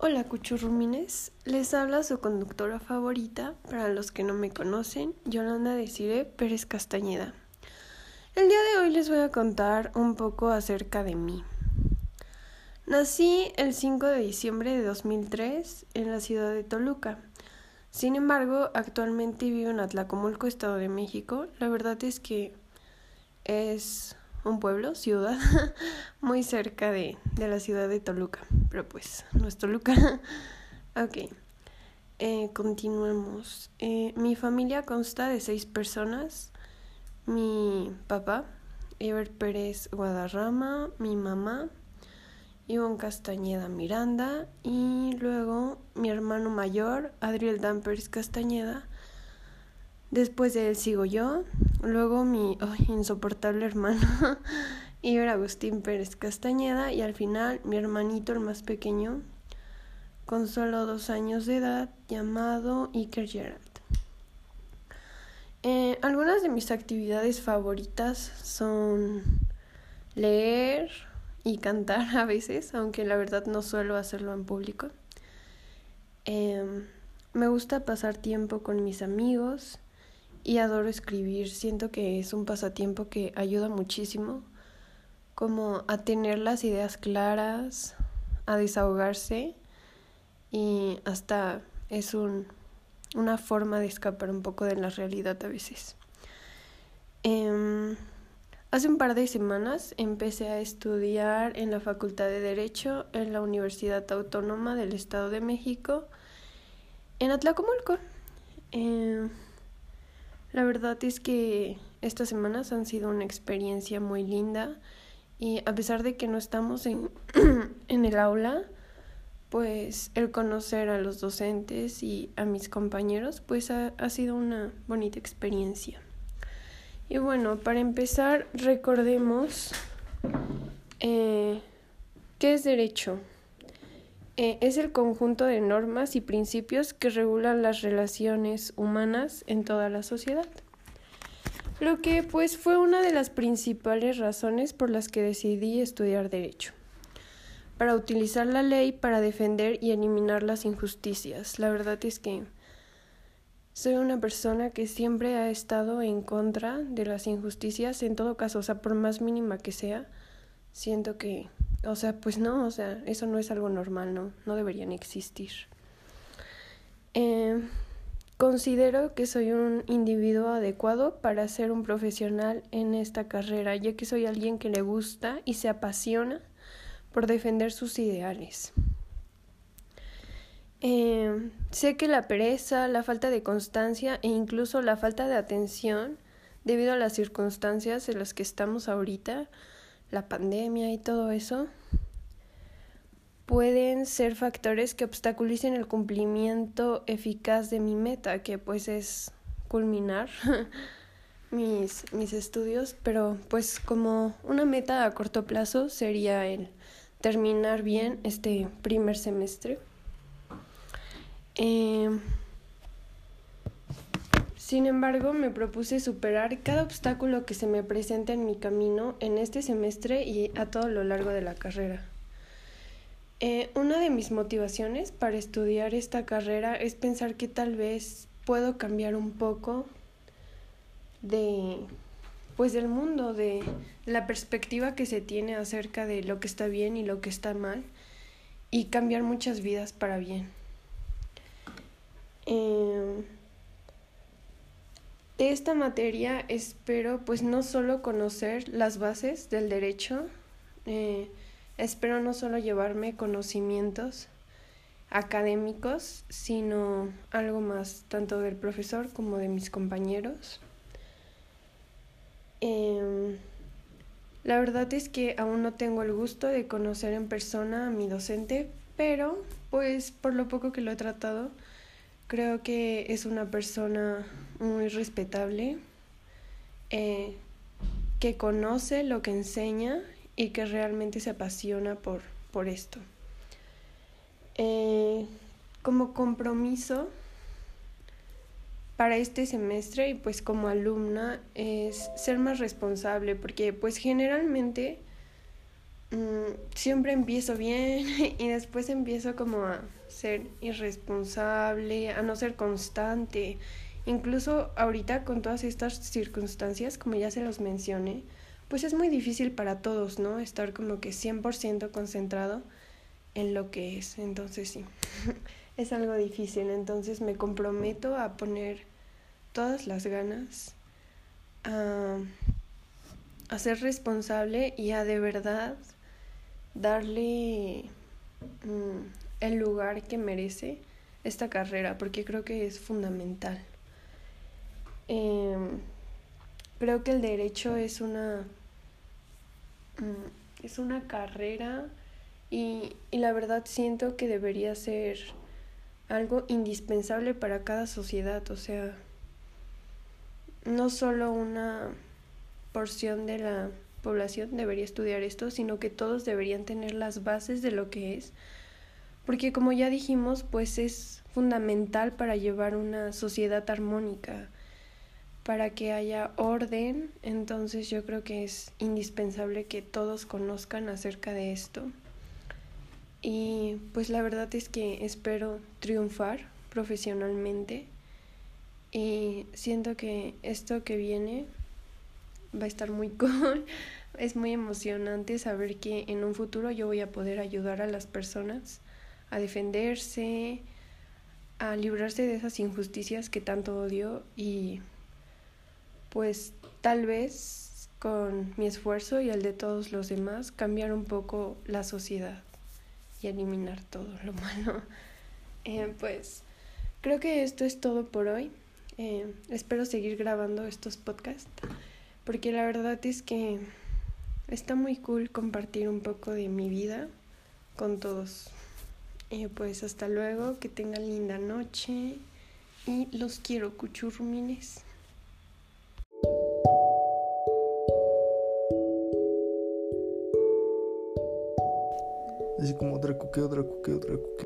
Hola cuchurrumines, les habla su conductora favorita, para los que no me conocen, Yolanda Desire Pérez Castañeda. El día de hoy les voy a contar un poco acerca de mí. Nací el 5 de diciembre de 2003 en la ciudad de Toluca. Sin embargo, actualmente vivo en Atlacomulco, Estado de México. La verdad es que es un pueblo, ciudad, muy cerca de, de, la ciudad de Toluca. Pero pues, no es Toluca. ok. Eh, continuemos. Eh, mi familia consta de seis personas. Mi papá, Ever Pérez Guadarrama, mi mamá, Ivonne Castañeda Miranda y luego mi hermano mayor, Adriel Dan Pérez Castañeda. Después de él sigo yo, Luego mi insoportable hermano, Iber Agustín Pérez Castañeda, y al final mi hermanito, el más pequeño, con solo dos años de edad, llamado Iker Gerald. Eh, algunas de mis actividades favoritas son leer y cantar a veces, aunque la verdad no suelo hacerlo en público. Em, me gusta pasar tiempo con mis amigos y adoro escribir. Siento que es un pasatiempo que ayuda muchísimo como a tener las ideas claras, a desahogarse y hasta es un, una forma de escapar un poco de la realidad a veces. Em, hace un par de semanas empecé a estudiar en la Facultad de Derecho en la Universidad Autónoma del Estado de México en Atlacomulco. Em, la verdad es que estas semanas han sido una experiencia muy linda y a pesar de que no estamos en, en el aula, pues el conocer a los docentes y a mis compañeros, pues ha, ha sido una bonita experiencia. Y bueno, para empezar, recordemos eh, qué es derecho. Eh, es el conjunto de normas y principios que regulan las relaciones humanas en toda la sociedad. Lo que pues fue una de las principales razones por las que decidí estudiar derecho. Para utilizar la ley para defender y eliminar las injusticias. La verdad es que soy una persona que siempre ha estado en contra de las injusticias, en todo caso, o sea, por más mínima que sea, siento que o sea, pues no, o sea, eso no es algo normal, no, no deberían existir. Eh, considero que soy un individuo adecuado para ser un profesional en esta carrera, ya que soy alguien que le gusta y se apasiona por defender sus ideales. Eh, sé que la pereza, la falta de constancia e incluso la falta de atención, debido a las circunstancias en las que estamos ahorita, la pandemia y todo eso, pueden ser factores que obstaculicen el cumplimiento eficaz de mi meta, que pues es culminar mis, mis estudios, pero pues como una meta a corto plazo sería el terminar bien este primer semestre. Eh, sin embargo, me propuse superar cada obstáculo que se me presenta en mi camino en este semestre y a todo lo largo de la carrera. Eh, una de mis motivaciones para estudiar esta carrera es pensar que tal vez puedo cambiar un poco de pues del mundo, de la perspectiva que se tiene acerca de lo que está bien y lo que está mal y cambiar muchas vidas para bien. Eh, de esta materia espero pues no solo conocer las bases del derecho, eh, espero no solo llevarme conocimientos académicos, sino algo más tanto del profesor como de mis compañeros. Em, la verdad es que aún no tengo el gusto de conocer en persona a mi docente, pero pues por lo poco que lo he tratado, Creo que es una persona muy respetable, eh, que conoce lo que enseña y que realmente se apasiona por, por esto. Eh, como compromiso para este semestre y pues como alumna es ser más responsable porque pues generalmente mm, siempre empiezo bien y después empiezo como a ser irresponsable, a no ser constante. Incluso ahorita con todas estas circunstancias, como ya se los mencioné, pues es muy difícil para todos, ¿no? Estar como que 100% concentrado en lo que es. Entonces sí, es algo difícil. Entonces me comprometo a poner todas las ganas, a, ser responsable y a de verdad darle mm, el lugar que merece esta carrera, porque creo que es fundamental. Em, creo que el derecho es una Mm, es una carrera y, y la verdad siento que debería ser algo indispensable para cada sociedad, o sea, no solo una porción de la población debería estudiar esto, sino que todos deberían tener las bases de lo que es, porque como ya dijimos, pues es fundamental para llevar una sociedad armónica para que haya orden, entonces yo creo que es indispensable que todos conozcan acerca de esto. Y pues la verdad es que espero triunfar profesionalmente y siento que esto que viene va a estar muy cool. Es muy emocionante saber que en un futuro yo voy a poder ayudar a las personas a defenderse, a librarse de esas injusticias que tanto odio y pues tal vez con mi esfuerzo y el de todos los demás cambiar un poco la sociedad y eliminar todo lo malo. Eh, pues creo que esto es todo por hoy. Eh, espero seguir grabando estos podcasts porque la verdad es que está muy cool compartir un poco de mi vida con todos. Eh, pues hasta luego, que tengan linda noche y los quiero, cuchurrumines. Así como Draco, que Draco, que Draco,